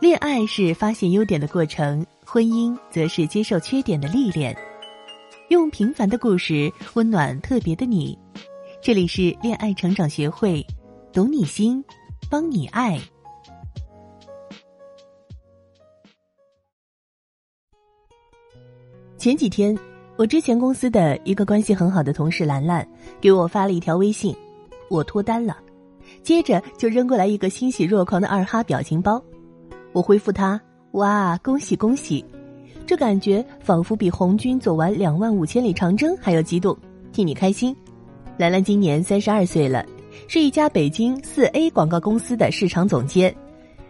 恋爱是发现优点的过程，婚姻则是接受缺点的历练。用平凡的故事温暖特别的你。这里是恋爱成长学会，懂你心，帮你爱。前几天，我之前公司的一个关系很好的同事兰兰给我发了一条微信：“我脱单了。”接着就扔过来一个欣喜若狂的二哈表情包。我回复他：“哇，恭喜恭喜！”这感觉仿佛比红军走完两万五千里长征还要激动，替你开心。兰兰今年三十二岁了，是一家北京四 A 广告公司的市场总监，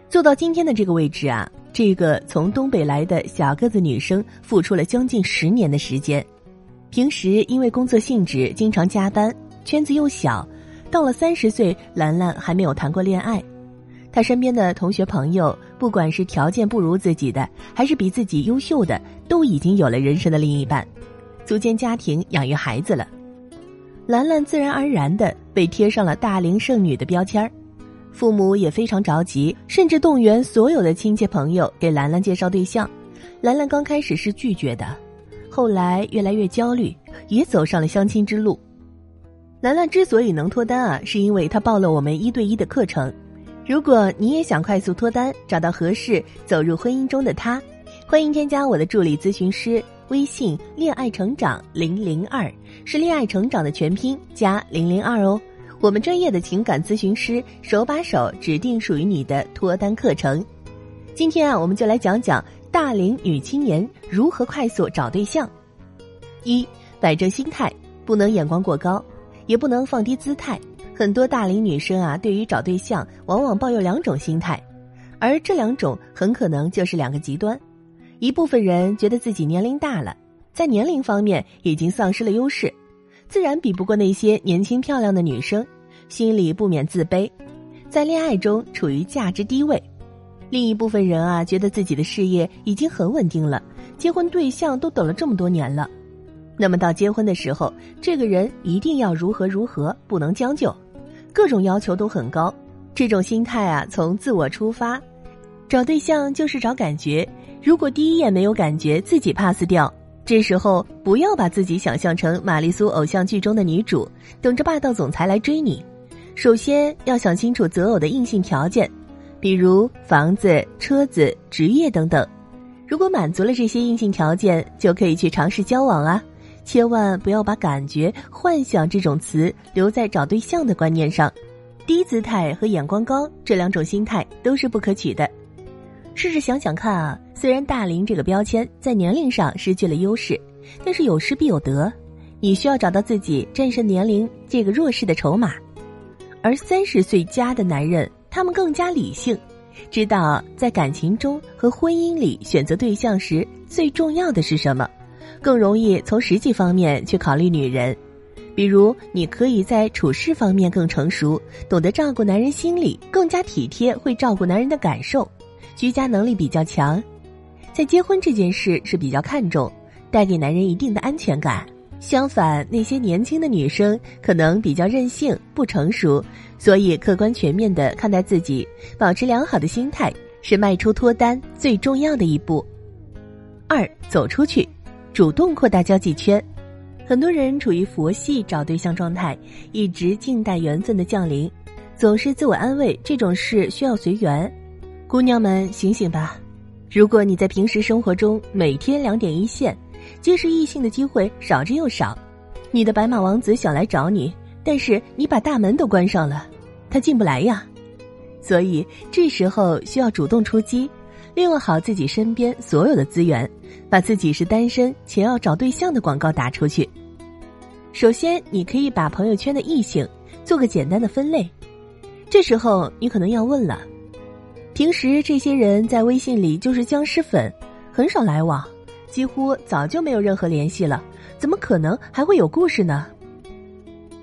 做到今天的这个位置啊，这个从东北来的小个子女生付出了将近十年的时间。平时因为工作性质经常加班，圈子又小，到了三十岁，兰兰还没有谈过恋爱。她身边的同学朋友，不管是条件不如自己的，还是比自己优秀的，都已经有了人生的另一半，组建家庭、养育孩子了。兰兰自然而然的被贴上了大龄剩女的标签儿，父母也非常着急，甚至动员所有的亲戚朋友给兰兰介绍对象。兰兰刚开始是拒绝的，后来越来越焦虑，也走上了相亲之路。兰兰之所以能脱单啊，是因为她报了我们一对一的课程。如果你也想快速脱单，找到合适走入婚姻中的他，欢迎添加我的助理咨询师。微信恋爱成长零零二是恋爱成长的全拼加零零二哦，我们专业的情感咨询师手把手指定属于你的脱单课程。今天啊，我们就来讲讲大龄女青年如何快速找对象。一摆正心态，不能眼光过高，也不能放低姿态。很多大龄女生啊，对于找对象往往抱有两种心态，而这两种很可能就是两个极端。一部分人觉得自己年龄大了，在年龄方面已经丧失了优势，自然比不过那些年轻漂亮的女生，心里不免自卑，在恋爱中处于价值低位。另一部分人啊，觉得自己的事业已经很稳定了，结婚对象都等了这么多年了，那么到结婚的时候，这个人一定要如何如何，不能将就，各种要求都很高。这种心态啊，从自我出发，找对象就是找感觉。如果第一眼没有感觉，自己 pass 掉。这时候不要把自己想象成玛丽苏偶像剧中的女主，等着霸道总裁来追你。首先要想清楚择偶的硬性条件，比如房子、车子、职业等等。如果满足了这些硬性条件，就可以去尝试交往啊！千万不要把感觉、幻想这种词留在找对象的观念上。低姿态和眼光高这两种心态都是不可取的。试着想想看啊，虽然大龄这个标签在年龄上失去了优势，但是有失必有得，你需要找到自己战胜年龄这个弱势的筹码。而三十岁加的男人，他们更加理性，知道在感情中和婚姻里选择对象时最重要的是什么，更容易从实际方面去考虑女人。比如，你可以在处事方面更成熟，懂得照顾男人心理，更加体贴，会照顾男人的感受。居家能力比较强，在结婚这件事是比较看重，带给男人一定的安全感。相反，那些年轻的女生可能比较任性、不成熟，所以客观全面的看待自己，保持良好的心态是迈出脱单最重要的一步。二，走出去，主动扩大交际圈。很多人处于佛系找对象状态，一直静待缘分的降临，总是自我安慰这种事需要随缘。姑娘们，醒醒吧！如果你在平时生活中每天两点一线，结识异性的机会少之又少。你的白马王子想来找你，但是你把大门都关上了，他进不来呀。所以这时候需要主动出击，利用好自己身边所有的资源，把自己是单身且要找对象的广告打出去。首先，你可以把朋友圈的异性做个简单的分类。这时候你可能要问了。平时这些人在微信里就是僵尸粉，很少来往，几乎早就没有任何联系了，怎么可能还会有故事呢？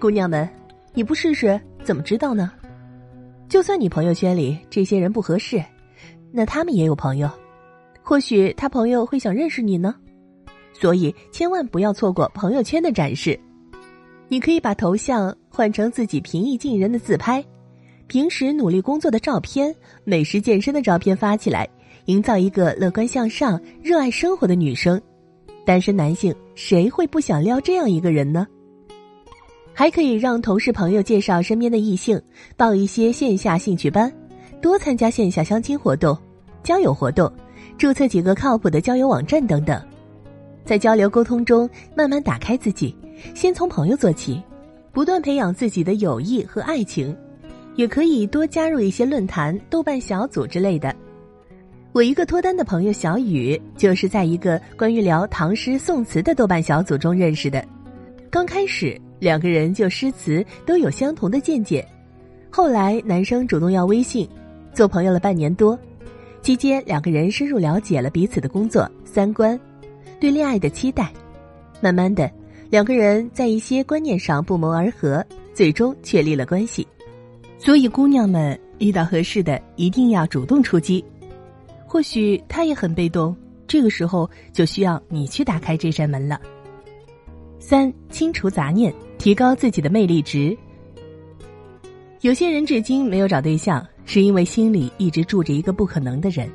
姑娘们，你不试试怎么知道呢？就算你朋友圈里这些人不合适，那他们也有朋友，或许他朋友会想认识你呢。所以千万不要错过朋友圈的展示。你可以把头像换成自己平易近人的自拍。平时努力工作的照片、美食健身的照片发起来，营造一个乐观向上、热爱生活的女生。单身男性谁会不想撩这样一个人呢？还可以让同事朋友介绍身边的异性，报一些线下兴趣班，多参加线下相亲活动、交友活动，注册几个靠谱的交友网站等等。在交流沟通中，慢慢打开自己，先从朋友做起，不断培养自己的友谊和爱情。也可以多加入一些论坛、豆瓣小组之类的。我一个脱单的朋友小雨，就是在一个关于聊唐诗宋词的豆瓣小组中认识的。刚开始，两个人就诗词都有相同的见解。后来，男生主动要微信，做朋友了半年多，期间两个人深入了解了彼此的工作、三观、对恋爱的期待。慢慢的，两个人在一些观念上不谋而合，最终确立了关系。所以，姑娘们遇到合适的，一定要主动出击。或许他也很被动，这个时候就需要你去打开这扇门了。三、清除杂念，提高自己的魅力值。有些人至今没有找对象，是因为心里一直住着一个不可能的人，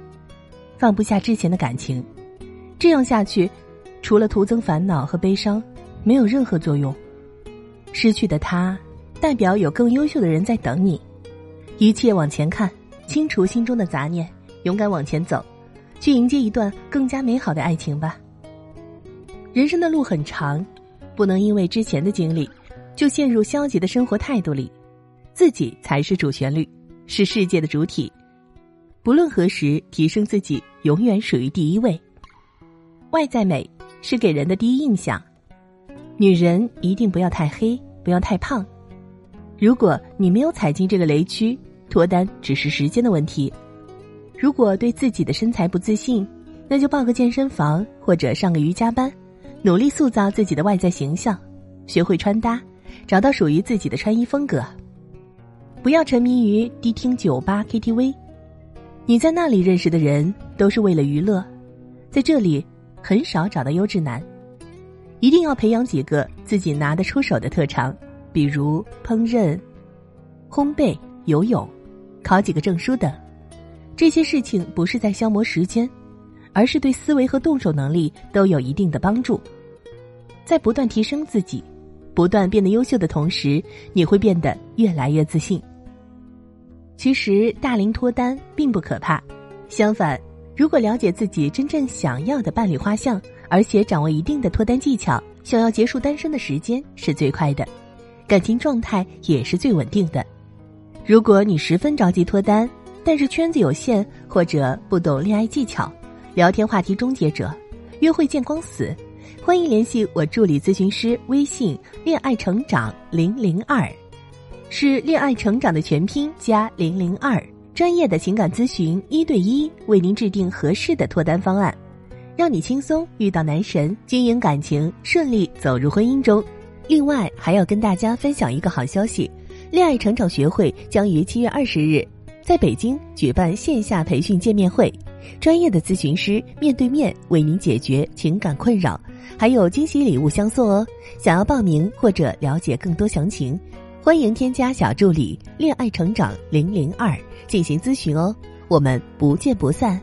放不下之前的感情。这样下去，除了徒增烦恼和悲伤，没有任何作用。失去的他。代表有更优秀的人在等你，一切往前看，清除心中的杂念，勇敢往前走，去迎接一段更加美好的爱情吧。人生的路很长，不能因为之前的经历，就陷入消极的生活态度里。自己才是主旋律，是世界的主体。不论何时，提升自己永远属于第一位。外在美是给人的第一印象，女人一定不要太黑，不要太胖。如果你没有踩进这个雷区，脱单只是时间的问题。如果对自己的身材不自信，那就报个健身房或者上个瑜伽班，努力塑造自己的外在形象，学会穿搭，找到属于自己的穿衣风格。不要沉迷于迪厅、酒吧、KTV，你在那里认识的人都是为了娱乐，在这里很少找到优质男。一定要培养几个自己拿得出手的特长。比如烹饪、烘焙、游泳、考几个证书等，这些事情不是在消磨时间，而是对思维和动手能力都有一定的帮助。在不断提升自己、不断变得优秀的同时，你会变得越来越自信。其实大龄脱单并不可怕，相反，如果了解自己真正想要的伴侣画像，而且掌握一定的脱单技巧，想要结束单身的时间是最快的。感情状态也是最稳定的。如果你十分着急脱单，但是圈子有限或者不懂恋爱技巧，聊天话题终结者，约会见光死，欢迎联系我助理咨询师，微信恋爱成长零零二，是恋爱成长的全拼加零零二，专业的情感咨询，一对一为您制定合适的脱单方案，让你轻松遇到男神，经营感情，顺利走入婚姻中。另外，还要跟大家分享一个好消息：恋爱成长学会将于七月二十日在北京举办线下培训见面会，专业的咨询师面对面为您解决情感困扰，还有惊喜礼物相送哦！想要报名或者了解更多详情，欢迎添加小助理“恋爱成长零零二”进行咨询哦。我们不见不散。